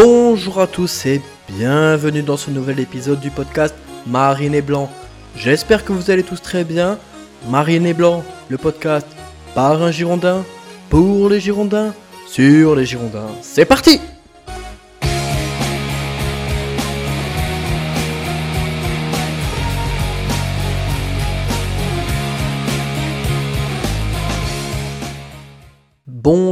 Bonjour à tous et bienvenue dans ce nouvel épisode du podcast Marine et Blanc. J'espère que vous allez tous très bien. Marine et Blanc, le podcast par un Girondin, pour les Girondins, sur les Girondins. C'est parti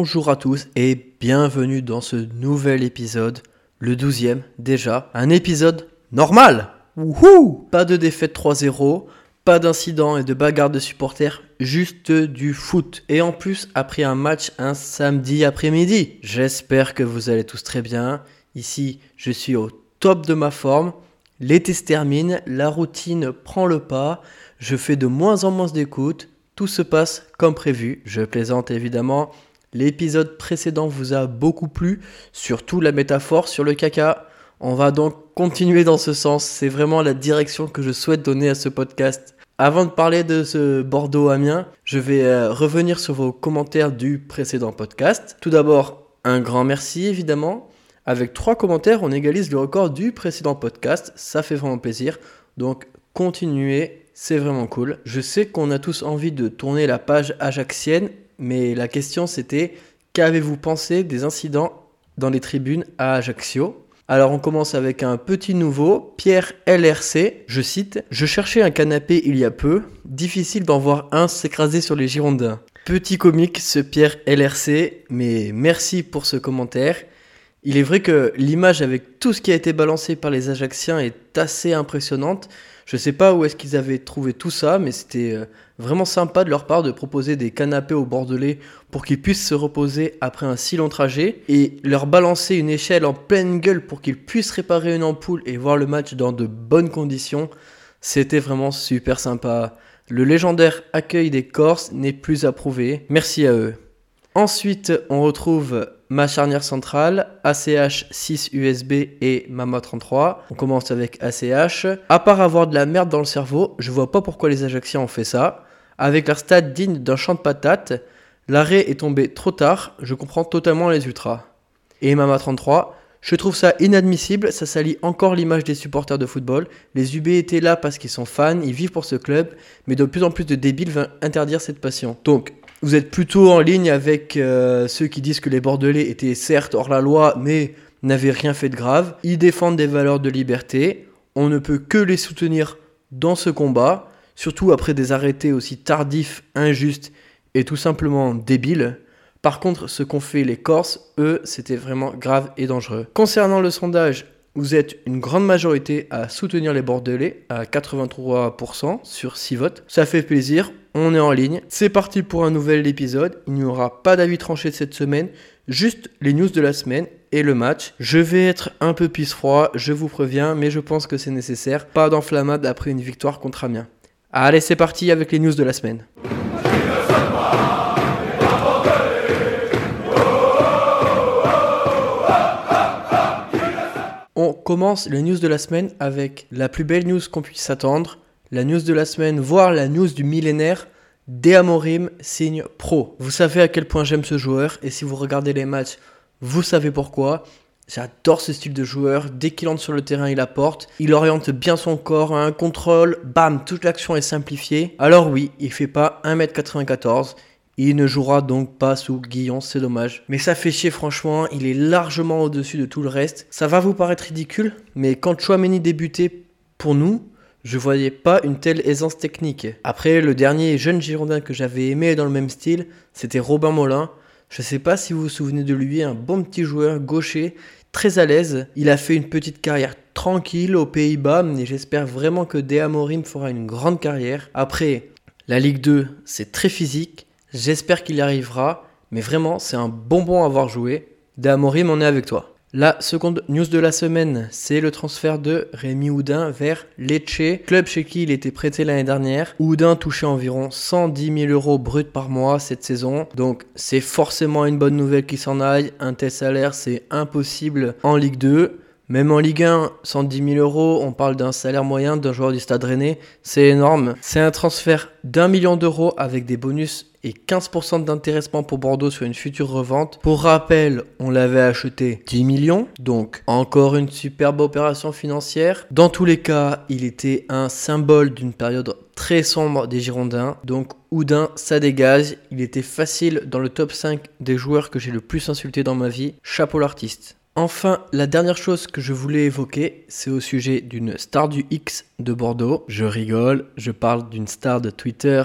Bonjour à tous et bienvenue dans ce nouvel épisode, le 12e déjà, un épisode normal Wouhou Pas de défaite 3-0, pas d'incident et de bagarre de supporters, juste du foot. Et en plus, après un match un samedi après-midi. J'espère que vous allez tous très bien. Ici, je suis au top de ma forme. L'été se termine, la routine prend le pas, je fais de moins en moins d'écoute, tout se passe comme prévu. Je plaisante évidemment, L'épisode précédent vous a beaucoup plu, surtout la métaphore sur le caca. On va donc continuer dans ce sens, c'est vraiment la direction que je souhaite donner à ce podcast. Avant de parler de ce Bordeaux-Amiens, je vais euh, revenir sur vos commentaires du précédent podcast. Tout d'abord, un grand merci évidemment. Avec trois commentaires, on égalise le record du précédent podcast. Ça fait vraiment plaisir. Donc continuez, c'est vraiment cool. Je sais qu'on a tous envie de tourner la page ajaxienne mais la question c'était qu'avez-vous pensé des incidents dans les tribunes à Ajaccio? Alors on commence avec un petit nouveau, Pierre LRC, je cite, Je cherchais un canapé il y a peu, difficile d'en voir un s'écraser sur les Girondins. Petit comique ce Pierre LRC, mais merci pour ce commentaire. Il est vrai que l'image avec tout ce qui a été balancé par les Ajacciens est assez impressionnante. Je sais pas où est-ce qu'ils avaient trouvé tout ça, mais c'était euh, vraiment sympa de leur part de proposer des canapés aux Bordelais pour qu'ils puissent se reposer après un si long trajet et leur balancer une échelle en pleine gueule pour qu'ils puissent réparer une ampoule et voir le match dans de bonnes conditions. C'était vraiment super sympa. Le légendaire accueil des Corses n'est plus approuvé. Merci à eux. Ensuite, on retrouve ma charnière centrale, ACH 6 USB et Mama 33. On commence avec ACH. À part avoir de la merde dans le cerveau, je vois pas pourquoi les Ajacciens ont fait ça. Avec leur stade digne d'un champ de patates, l'arrêt est tombé trop tard, je comprends totalement les ultras. Et Mama 33, je trouve ça inadmissible, ça salit encore l'image des supporters de football. Les UB étaient là parce qu'ils sont fans, ils vivent pour ce club, mais de plus en plus de débiles veulent interdire cette passion. Donc, vous êtes plutôt en ligne avec euh, ceux qui disent que les Bordelais étaient certes hors la loi, mais n'avaient rien fait de grave. Ils défendent des valeurs de liberté. On ne peut que les soutenir dans ce combat, surtout après des arrêtés aussi tardifs, injustes et tout simplement débiles. Par contre, ce qu'ont fait les Corses, eux, c'était vraiment grave et dangereux. Concernant le sondage, vous êtes une grande majorité à soutenir les Bordelais, à 83% sur 6 votes. Ça fait plaisir, on est en ligne. C'est parti pour un nouvel épisode. Il n'y aura pas d'avis tranché cette semaine, juste les news de la semaine et le match. Je vais être un peu pisse froid, je vous préviens, mais je pense que c'est nécessaire. Pas d'enflammade après une victoire contre Amiens. Allez, c'est parti avec les news de la semaine. On commence les news de la semaine avec la plus belle news qu'on puisse attendre. La news de la semaine, voire la news du millénaire. Deamorim signe pro. Vous savez à quel point j'aime ce joueur et si vous regardez les matchs, vous savez pourquoi. J'adore ce style de joueur. Dès qu'il entre sur le terrain, il apporte. Il oriente bien son corps, un contrôle. Bam, toute l'action est simplifiée. Alors oui, il fait pas 1m94. Il ne jouera donc pas sous Guillon, c'est dommage. Mais ça fait chier franchement, il est largement au-dessus de tout le reste. Ça va vous paraître ridicule, mais quand Chouameni débutait pour nous, je voyais pas une telle aisance technique. Après, le dernier jeune Girondin que j'avais aimé dans le même style, c'était Robin Molin. Je sais pas si vous vous souvenez de lui, un bon petit joueur gaucher, très à l'aise. Il a fait une petite carrière tranquille aux Pays-Bas, mais j'espère vraiment que Dea Morim fera une grande carrière. Après, la Ligue 2, c'est très physique. J'espère qu'il y arrivera, mais vraiment, c'est un bonbon à avoir joué. Damorim, on est avec toi. La seconde news de la semaine, c'est le transfert de Rémi Houdin vers Lecce, club chez qui il était prêté l'année dernière. Houdin touchait environ 110 000 euros bruts par mois cette saison, donc c'est forcément une bonne nouvelle qu'il s'en aille. Un tel salaire, c'est impossible en Ligue 2. Même en Ligue 1, 110 000 euros, on parle d'un salaire moyen d'un joueur du Stade Rennais, c'est énorme. C'est un transfert d'un million d'euros avec des bonus et 15% d'intéressement pour Bordeaux sur une future revente. Pour rappel, on l'avait acheté 10 millions, donc encore une superbe opération financière. Dans tous les cas, il était un symbole d'une période très sombre des Girondins, donc Oudin, ça dégage. Il était facile dans le top 5 des joueurs que j'ai le plus insulté dans ma vie. Chapeau l'artiste. Enfin, la dernière chose que je voulais évoquer, c'est au sujet d'une star du X de Bordeaux. Je rigole, je parle d'une star de Twitter,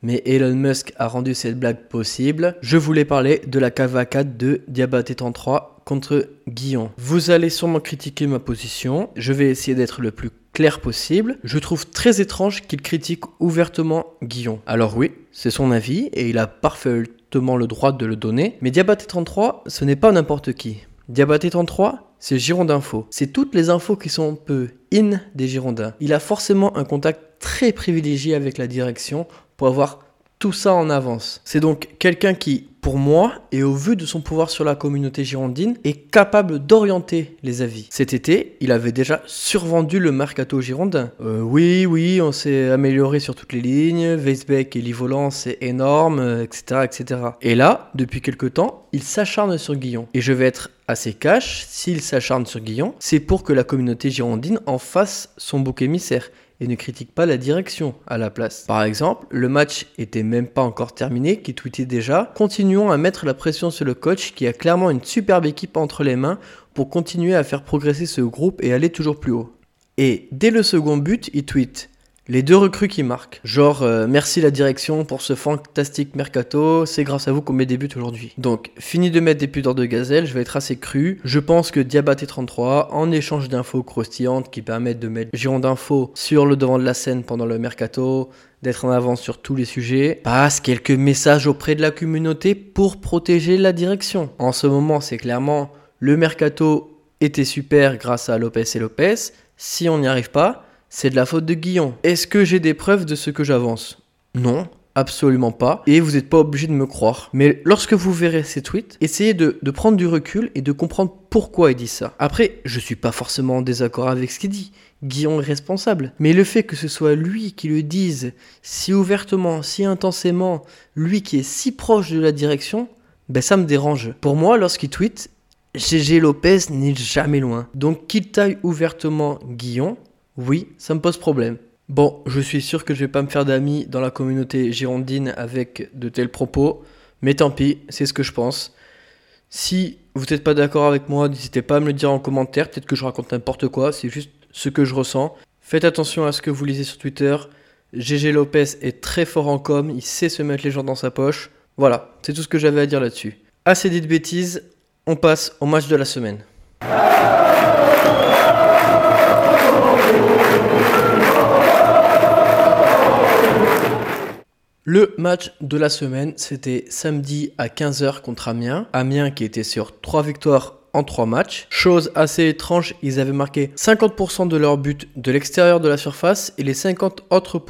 mais Elon Musk a rendu cette blague possible. Je voulais parler de la cavacade de Diabaté 33 contre Guillon. Vous allez sûrement critiquer ma position, je vais essayer d'être le plus clair possible. Je trouve très étrange qu'il critique ouvertement Guillon. Alors oui, c'est son avis et il a parfaitement le droit de le donner, mais Diabaté 33, ce n'est pas n'importe qui. Diabaté 33, c'est Girondinfo. C'est toutes les infos qui sont un peu in des Girondins. Il a forcément un contact très privilégié avec la direction pour avoir tout ça en avance. C'est donc quelqu'un qui, pour moi, et au vu de son pouvoir sur la communauté girondine, est capable d'orienter les avis. Cet été, il avait déjà survendu le mercato girondin. Euh, oui, oui, on s'est amélioré sur toutes les lignes, Weisbeck et Livolant, c'est énorme, etc., etc. Et là, depuis quelque temps, il s'acharne sur Guillon. Et je vais être assez cash, s'il s'acharne sur Guillon, c'est pour que la communauté girondine en fasse son bouc émissaire et ne critique pas la direction à la place. Par exemple, le match était même pas encore terminé, qui tweetait déjà Continuons à mettre la pression sur le coach qui a clairement une superbe équipe entre les mains pour continuer à faire progresser ce groupe et aller toujours plus haut. Et dès le second but, il tweet les deux recrues qui marquent. Genre, euh, merci la direction pour ce fantastique mercato, c'est grâce à vous qu'on met des buts aujourd'hui. Donc, fini de mettre des pudeurs de gazelle, je vais être assez cru. Je pense que Diabaté 33, en échange d'infos croustillantes qui permettent de mettre Giron d'infos sur le devant de la scène pendant le mercato, d'être en avance sur tous les sujets, passe quelques messages auprès de la communauté pour protéger la direction. En ce moment, c'est clairement le mercato était super grâce à Lopez et Lopez. Si on n'y arrive pas, c'est de la faute de Guillon. Est-ce que j'ai des preuves de ce que j'avance? Non, absolument pas. Et vous n'êtes pas obligé de me croire. Mais lorsque vous verrez ces tweets, essayez de, prendre du recul et de comprendre pourquoi il dit ça. Après, je suis pas forcément en désaccord avec ce qu'il dit. Guillon est responsable. Mais le fait que ce soit lui qui le dise si ouvertement, si intensément, lui qui est si proche de la direction, ben ça me dérange. Pour moi, lorsqu'il tweet, GG Lopez n'est jamais loin. Donc qu'il taille ouvertement Guillon, oui, ça me pose problème. Bon, je suis sûr que je vais pas me faire d'amis dans la communauté girondine avec de tels propos, mais tant pis, c'est ce que je pense. Si vous n'êtes pas d'accord avec moi, n'hésitez pas à me le dire en commentaire, peut-être que je raconte n'importe quoi, c'est juste ce que je ressens. Faites attention à ce que vous lisez sur Twitter. GG Lopez est très fort en com, il sait se mettre les gens dans sa poche. Voilà, c'est tout ce que j'avais à dire là-dessus. Assez dit de bêtises, on passe au match de la semaine. Le match de la semaine, c'était samedi à 15h contre Amiens. Amiens qui était sur 3 victoires en 3 matchs. Chose assez étrange, ils avaient marqué 50% de leur but de l'extérieur de la surface et les 50 autres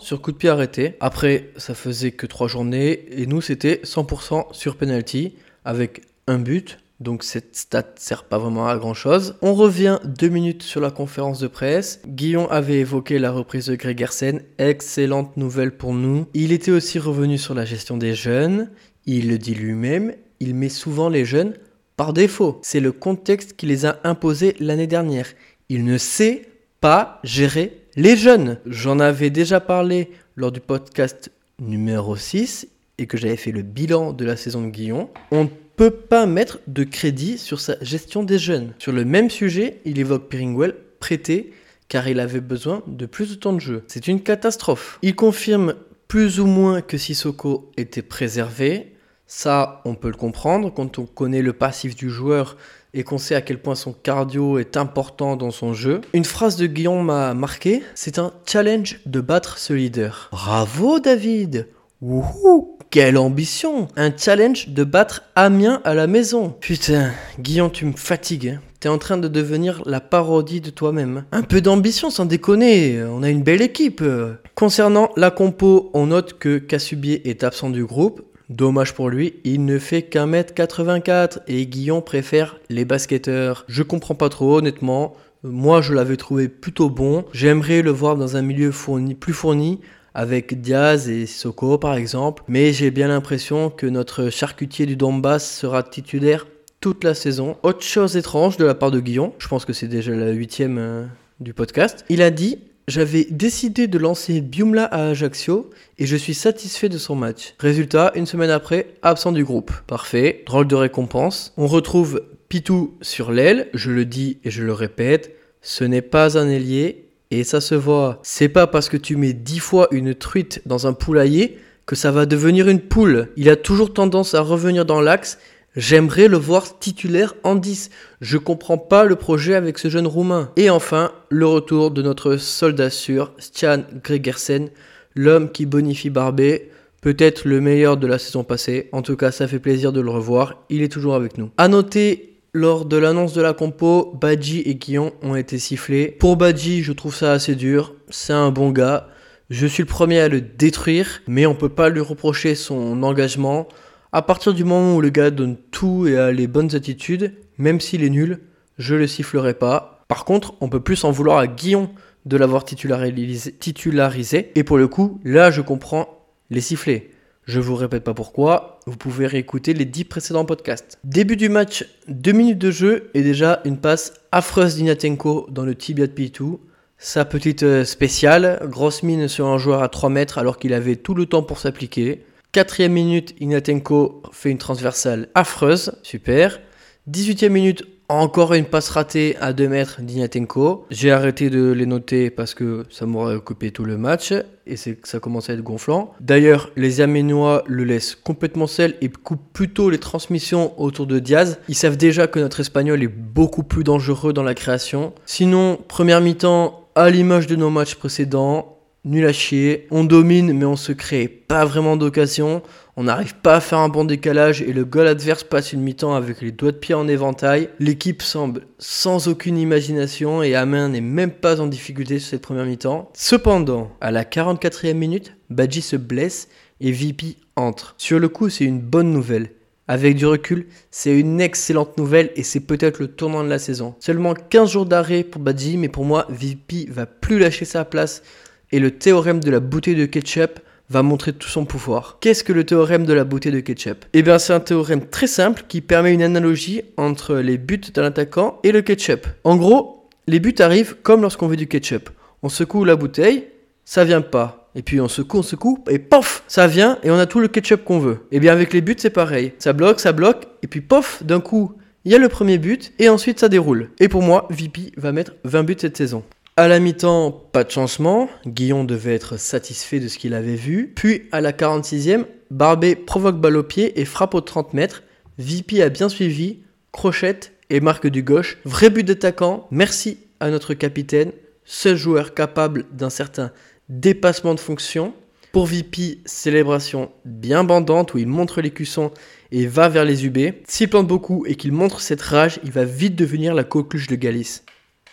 sur coup de pied arrêté. Après, ça faisait que 3 journées et nous c'était 100% sur penalty avec un but, donc cette stat sert pas vraiment à grand chose. On revient deux minutes sur la conférence de presse. Guillaume avait évoqué la reprise de Gregersen, excellente nouvelle pour nous. Il était aussi revenu sur la gestion des jeunes. Il le dit lui-même, il met souvent les jeunes par défaut. C'est le contexte qui les a imposés l'année dernière. Il ne sait pas gérer les jeunes. J'en avais déjà parlé lors du podcast numéro 6 et que j'avais fait le bilan de la saison de Guillaume. On peut pas mettre de crédit sur sa gestion des jeunes. Sur le même sujet, il évoque Piringwell prêté car il avait besoin de plus de temps de jeu. C'est une catastrophe. Il confirme plus ou moins que Sissoko était préservé. Ça, on peut le comprendre quand on connaît le passif du joueur et qu'on sait à quel point son cardio est important dans son jeu. Une phrase de Guillaume m'a marqué, c'est un challenge de battre ce leader. Bravo David Wouhou quelle ambition Un challenge de battre Amiens à la maison. Putain, Guillaume, tu me fatigues. Hein. T'es en train de devenir la parodie de toi-même. Un peu d'ambition, sans déconner. On a une belle équipe. Concernant la compo, on note que Cassubier est absent du groupe. Dommage pour lui, il ne fait qu'un mètre 84 et Guillon préfère les basketteurs. Je comprends pas trop honnêtement. Moi, je l'avais trouvé plutôt bon. J'aimerais le voir dans un milieu plus fourni avec Diaz et Soko par exemple, mais j'ai bien l'impression que notre charcutier du Donbass sera titulaire toute la saison. Autre chose étrange de la part de Guillon, je pense que c'est déjà la huitième euh, du podcast, il a dit j'avais décidé de lancer Biumla à Ajaccio et je suis satisfait de son match. Résultat, une semaine après, absent du groupe. Parfait, drôle de récompense. On retrouve Pitou sur l'aile, je le dis et je le répète, ce n'est pas un ailier, et ça se voit. C'est pas parce que tu mets dix fois une truite dans un poulailler que ça va devenir une poule. Il a toujours tendance à revenir dans l'axe. J'aimerais le voir titulaire en 10. Je comprends pas le projet avec ce jeune roumain. Et enfin, le retour de notre soldat sûr, Stian Gregersen, l'homme qui bonifie Barbet. Peut-être le meilleur de la saison passée. En tout cas, ça fait plaisir de le revoir. Il est toujours avec nous. À noter lors de l'annonce de la compo, Badji et Guillon ont été sifflés. Pour Badji, je trouve ça assez dur. C'est un bon gars. Je suis le premier à le détruire, mais on peut pas lui reprocher son engagement. À partir du moment où le gars donne tout et a les bonnes attitudes, même s'il est nul, je le sifflerai pas. Par contre, on peut plus en vouloir à Guillon de l'avoir titularisé, titularisé. Et pour le coup, là, je comprends les sifflets. Je vous répète pas pourquoi, vous pouvez réécouter les 10 précédents podcasts. Début du match, 2 minutes de jeu et déjà une passe affreuse d'Inatenko dans le tibia de P2. Sa petite euh, spéciale, grosse mine sur un joueur à 3 mètres alors qu'il avait tout le temps pour s'appliquer. Quatrième minute, Inatenko fait une transversale affreuse, super. 18e minute, encore une passe ratée à 2 mètres d'Ignatenko. J'ai arrêté de les noter parce que ça m'aurait occupé tout le match et c'est ça commençait à être gonflant. D'ailleurs, les Aménois le laissent complètement seul et coupent plutôt les transmissions autour de Diaz. Ils savent déjà que notre espagnol est beaucoup plus dangereux dans la création. Sinon, première mi-temps, à l'image de nos matchs précédents, nul à chier. On domine, mais on se crée pas vraiment d'occasion. On n'arrive pas à faire un bon décalage et le goal adverse passe une mi-temps avec les doigts de pied en éventail. L'équipe semble sans aucune imagination et Amin n'est même pas en difficulté sur cette première mi-temps. Cependant, à la 44e minute, Badji se blesse et VP entre. Sur le coup, c'est une bonne nouvelle. Avec du recul, c'est une excellente nouvelle et c'est peut-être le tournant de la saison. Seulement 15 jours d'arrêt pour Badji, mais pour moi, VP va plus lâcher sa place et le théorème de la bouteille de ketchup va montrer tout son pouvoir. Qu'est-ce que le théorème de la beauté de ketchup? Eh bien, c'est un théorème très simple qui permet une analogie entre les buts d'un attaquant et le ketchup. En gros, les buts arrivent comme lorsqu'on veut du ketchup. On secoue la bouteille, ça vient pas. Et puis on secoue, on secoue, et pof, ça vient et on a tout le ketchup qu'on veut. Et eh bien avec les buts, c'est pareil. Ça bloque, ça bloque, et puis pof, d'un coup, il y a le premier but, et ensuite ça déroule. Et pour moi, VP va mettre 20 buts cette saison. À la mi-temps, pas de changement. Guillon devait être satisfait de ce qu'il avait vu. Puis, à la 46e, Barbet provoque balle au pied et frappe aux 30 mètres. VP a bien suivi, crochette et marque du gauche. Vrai but d'attaquant. Merci à notre capitaine, seul joueur capable d'un certain dépassement de fonction. Pour VP, célébration bien bandante où il montre les cuissons et va vers les UB. S'il plante beaucoup et qu'il montre cette rage, il va vite devenir la coqueluche de Galice.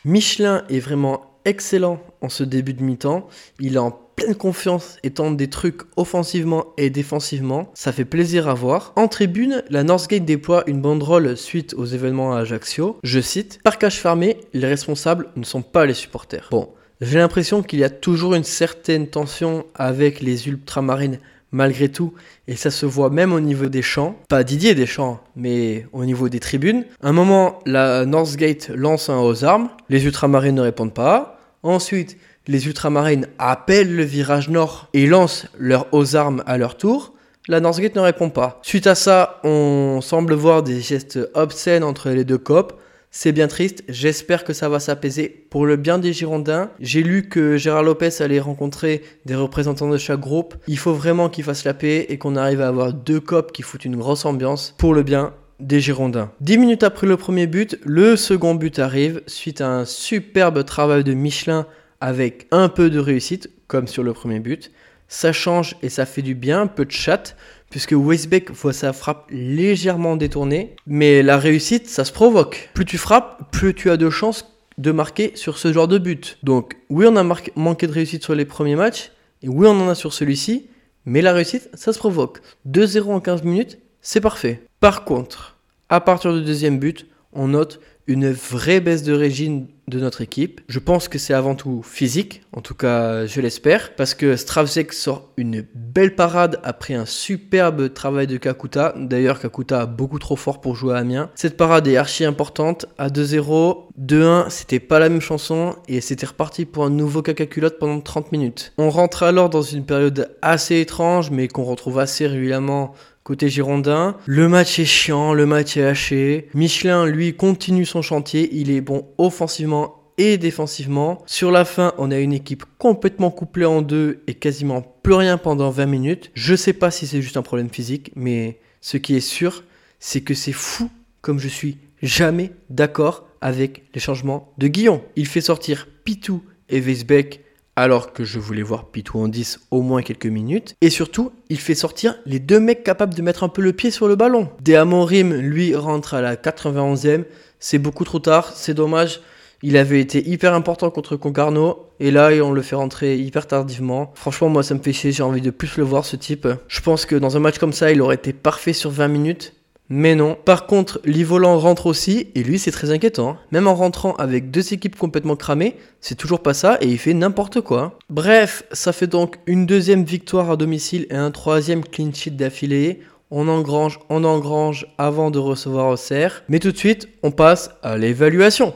Michelin est vraiment excellent en ce début de mi-temps. Il est en pleine confiance et tente des trucs offensivement et défensivement. Ça fait plaisir à voir. En tribune, la Northgate déploie une banderole suite aux événements à Ajaccio. Je cite Par cache fermé, les responsables ne sont pas les supporters. Bon, j'ai l'impression qu'il y a toujours une certaine tension avec les ultramarines malgré tout, et ça se voit même au niveau des champs, pas Didier des champs, mais au niveau des tribunes. un moment, la Northgate lance un aux armes, les ultramarines ne répondent pas. Ensuite, les ultramarines appellent le virage nord et lancent leurs aux armes à leur tour. La Northgate ne répond pas. Suite à ça, on semble voir des gestes obscènes entre les deux copes. C'est bien triste, j'espère que ça va s'apaiser. Pour le bien des Girondins, j'ai lu que Gérard Lopez allait rencontrer des représentants de chaque groupe. Il faut vraiment qu'il fasse la paix et qu'on arrive à avoir deux copes qui foutent une grosse ambiance pour le bien des Girondins. Dix minutes après le premier but, le second but arrive suite à un superbe travail de Michelin avec un peu de réussite, comme sur le premier but. Ça change et ça fait du bien, un peu de chat puisque Weisbeck voit sa frappe légèrement détournée, mais la réussite, ça se provoque. Plus tu frappes, plus tu as de chances de marquer sur ce genre de but. Donc oui, on a manqué de réussite sur les premiers matchs, et oui, on en a sur celui-ci, Mais la réussite, ça se provoque. 2-0 en 15 minutes, c'est parfait. Par contre, à partir du deuxième but, on note une vraie baisse de régime de notre équipe. Je pense que c'est avant tout physique, en tout cas je l'espère, parce que Stravzek sort une belle parade après un superbe travail de Kakuta. D'ailleurs Kakuta beaucoup trop fort pour jouer à Amiens. Cette parade est archi importante. À 2-0, 2-1, c'était pas la même chanson et c'était reparti pour un nouveau caca culotte pendant 30 minutes. On rentre alors dans une période assez étrange mais qu'on retrouve assez régulièrement Côté Girondin, le match est chiant, le match est haché. Michelin, lui, continue son chantier. Il est bon offensivement et défensivement. Sur la fin, on a une équipe complètement couplée en deux et quasiment plus rien pendant 20 minutes. Je sais pas si c'est juste un problème physique, mais ce qui est sûr, c'est que c'est fou comme je suis jamais d'accord avec les changements de Guillon. Il fait sortir Pitou et Weisbeck alors que je voulais voir Pitou en 10 au moins quelques minutes. Et surtout, il fait sortir les deux mecs capables de mettre un peu le pied sur le ballon. Deamorim, lui, rentre à la 91e. C'est beaucoup trop tard, c'est dommage. Il avait été hyper important contre Concarneau et là on le fait rentrer hyper tardivement. Franchement moi ça me fait chier, j'ai envie de plus le voir ce type. Je pense que dans un match comme ça il aurait été parfait sur 20 minutes mais non. Par contre, Livolan rentre aussi, et lui, c'est très inquiétant. Hein. Même en rentrant avec deux équipes complètement cramées, c'est toujours pas ça, et il fait n'importe quoi. Bref, ça fait donc une deuxième victoire à domicile et un troisième clean sheet d'affilée. On engrange, on engrange avant de recevoir au cerf. Mais tout de suite, on passe à l'évaluation.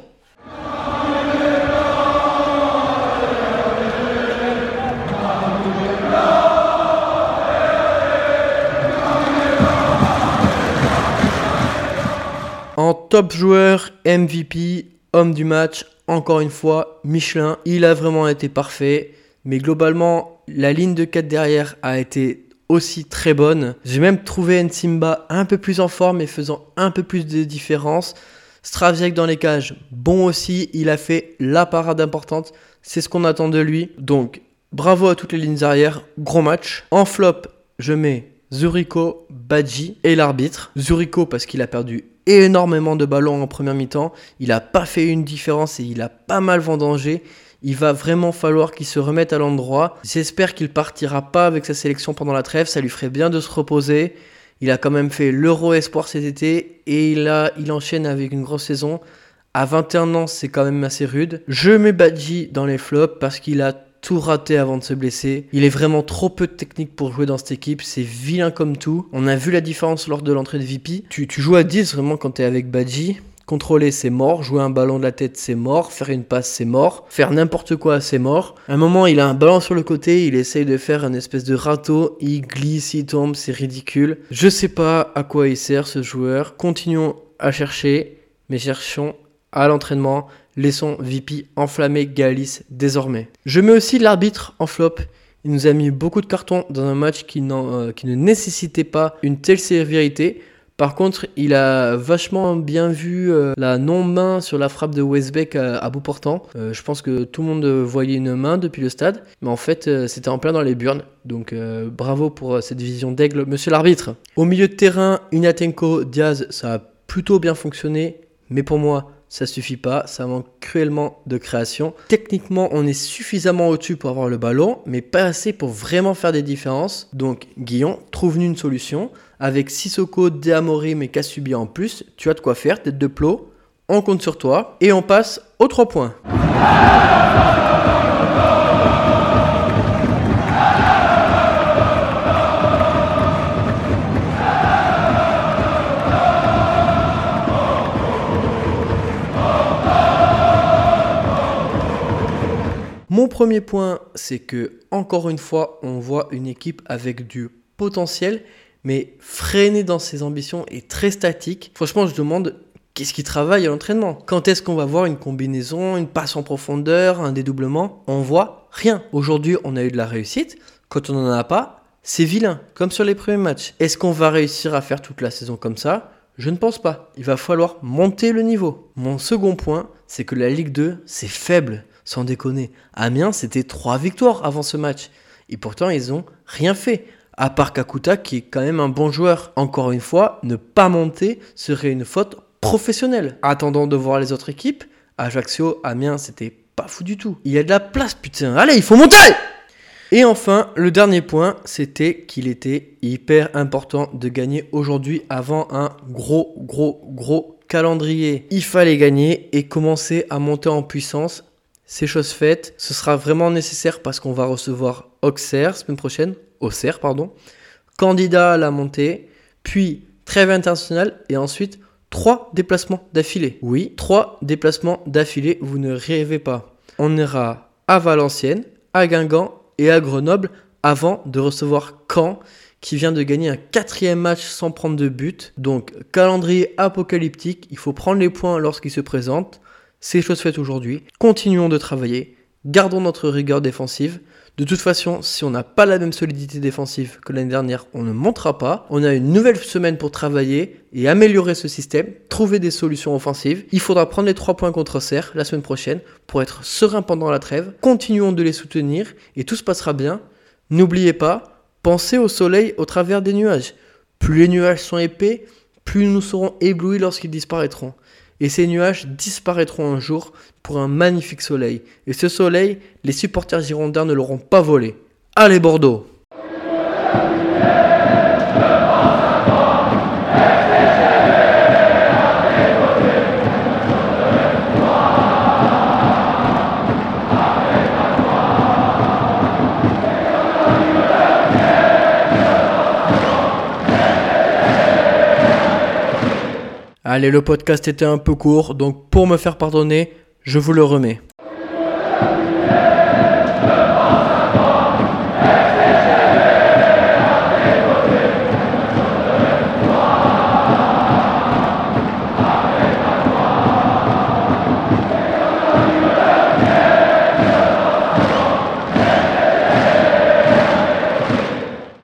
Top joueur, MVP, homme du match, encore une fois, Michelin, il a vraiment été parfait. Mais globalement, la ligne de 4 derrière a été aussi très bonne. J'ai même trouvé Nsimba un peu plus en forme et faisant un peu plus de différence. Stravjek dans les cages, bon aussi, il a fait la parade importante, c'est ce qu'on attend de lui. Donc, bravo à toutes les lignes arrière, gros match. En flop, je mets Zuriko, Badji et l'arbitre. Zuriko parce qu'il a perdu énormément de ballons en première mi-temps. Il n'a pas fait une différence et il a pas mal vendangé. Il va vraiment falloir qu'il se remette à l'endroit. J'espère qu'il partira pas avec sa sélection pendant la trêve. Ça lui ferait bien de se reposer. Il a quand même fait l'Euro Espoir cet été et il, a, il enchaîne avec une grosse saison. À 21 ans, c'est quand même assez rude. Je mets Badji dans les flops parce qu'il a tout raté avant de se blesser. Il est vraiment trop peu de technique pour jouer dans cette équipe. C'est vilain comme tout. On a vu la différence lors de l'entrée de VP. Tu, joues à 10 vraiment quand tu es avec Badji. Contrôler, c'est mort. Jouer un ballon de la tête, c'est mort. Faire une passe, c'est mort. Faire n'importe quoi, c'est mort. Un moment, il a un ballon sur le côté. Il essaye de faire une espèce de râteau. Il glisse, il tombe. C'est ridicule. Je sais pas à quoi il sert ce joueur. Continuons à chercher. Mais cherchons à l'entraînement Laissons VP enflammer Galis désormais. Je mets aussi l'arbitre en flop. Il nous a mis beaucoup de cartons dans un match qui, euh, qui ne nécessitait pas une telle sévérité. Par contre, il a vachement bien vu euh, la non-main sur la frappe de Westbeck à, bout portant. Euh, je pense que tout le monde voyait une main depuis le stade, mais en fait, c'était en plein dans les burnes. Donc bravo pour cette vision d'aigle, monsieur l'arbitre. Au milieu de terrain, Inatenko, Diaz, ça a plutôt bien fonctionné, mais pour moi, ça suffit pas, ça manque cruellement de création. Techniquement, on est suffisamment au-dessus pour avoir le ballon, mais pas assez pour vraiment faire des différences. Donc, Guillon, trouve-nous une solution. Avec Sissoko, Deamorim et Kasubi en plus, tu as de quoi faire, tête de plot. On compte sur toi et on passe aux 3 points. Mon premier point, c'est que encore une fois, on voit une équipe avec du potentiel, mais freinée dans ses ambitions et très statique. Franchement, je demande qu'est-ce qui travaille à l'entraînement? Quand est-ce qu'on va voir une combinaison, une passe en profondeur, un dédoublement? On voit rien. Aujourd'hui, on a eu de la réussite. Quand on n'en a pas, c'est vilain, comme sur les premiers matchs. Est-ce qu'on va réussir à faire toute la saison comme ça? Je ne pense pas. Il va falloir monter le niveau. Mon second point, c'est que la Ligue 2, c'est faible sans déconner. Amiens, c'était trois victoires avant ce match. Et pourtant, ils ont rien fait. À part Kakuta, qui est quand même un bon joueur. Encore une fois, ne pas monter serait une faute professionnelle. Attendant de voir les autres équipes, Ajaccio, Amiens, c'était pas fou du tout. Il y a de la place, putain. Allez, il faut monter Et enfin, le dernier point, c'était qu'il était hyper important de gagner aujourd'hui avant un gros, gros, gros calendrier. Il fallait gagner et commencer à monter en puissance. C'est chose faite. Ce sera vraiment nécessaire parce qu'on va recevoir Auxerre semaine prochaine. Auxerre, pardon. Candidat à la montée. Puis trêve internationale. Et ensuite, trois déplacements d'affilée. Oui, trois déplacements d'affilée. Vous ne rêvez pas. On ira à Valenciennes, à Guingamp et à Grenoble avant de recevoir Caen qui vient de gagner un quatrième match sans prendre de but. Donc calendrier apocalyptique, il faut prendre les points lorsqu'ils se présentent. C'est chose faite aujourd'hui. Continuons de travailler. Gardons notre rigueur défensive. De toute façon, si on n'a pas la même solidité défensive que l'année dernière, on ne montera pas. On a une nouvelle semaine pour travailler et améliorer ce système, trouver des solutions offensives. Il faudra prendre les trois points contre Serre la semaine prochaine pour être serein pendant la trêve. Continuons de les soutenir et tout se passera bien. N'oubliez pas, pensez au soleil au travers des nuages. Plus les nuages sont épais, plus nous serons éblouis lorsqu'ils disparaîtront et ces nuages disparaîtront un jour pour un magnifique soleil. Et ce soleil, les supporters girondins ne l'auront pas volé. Allez Bordeaux Allez, le podcast était un peu court, donc pour me faire pardonner, je vous le remets.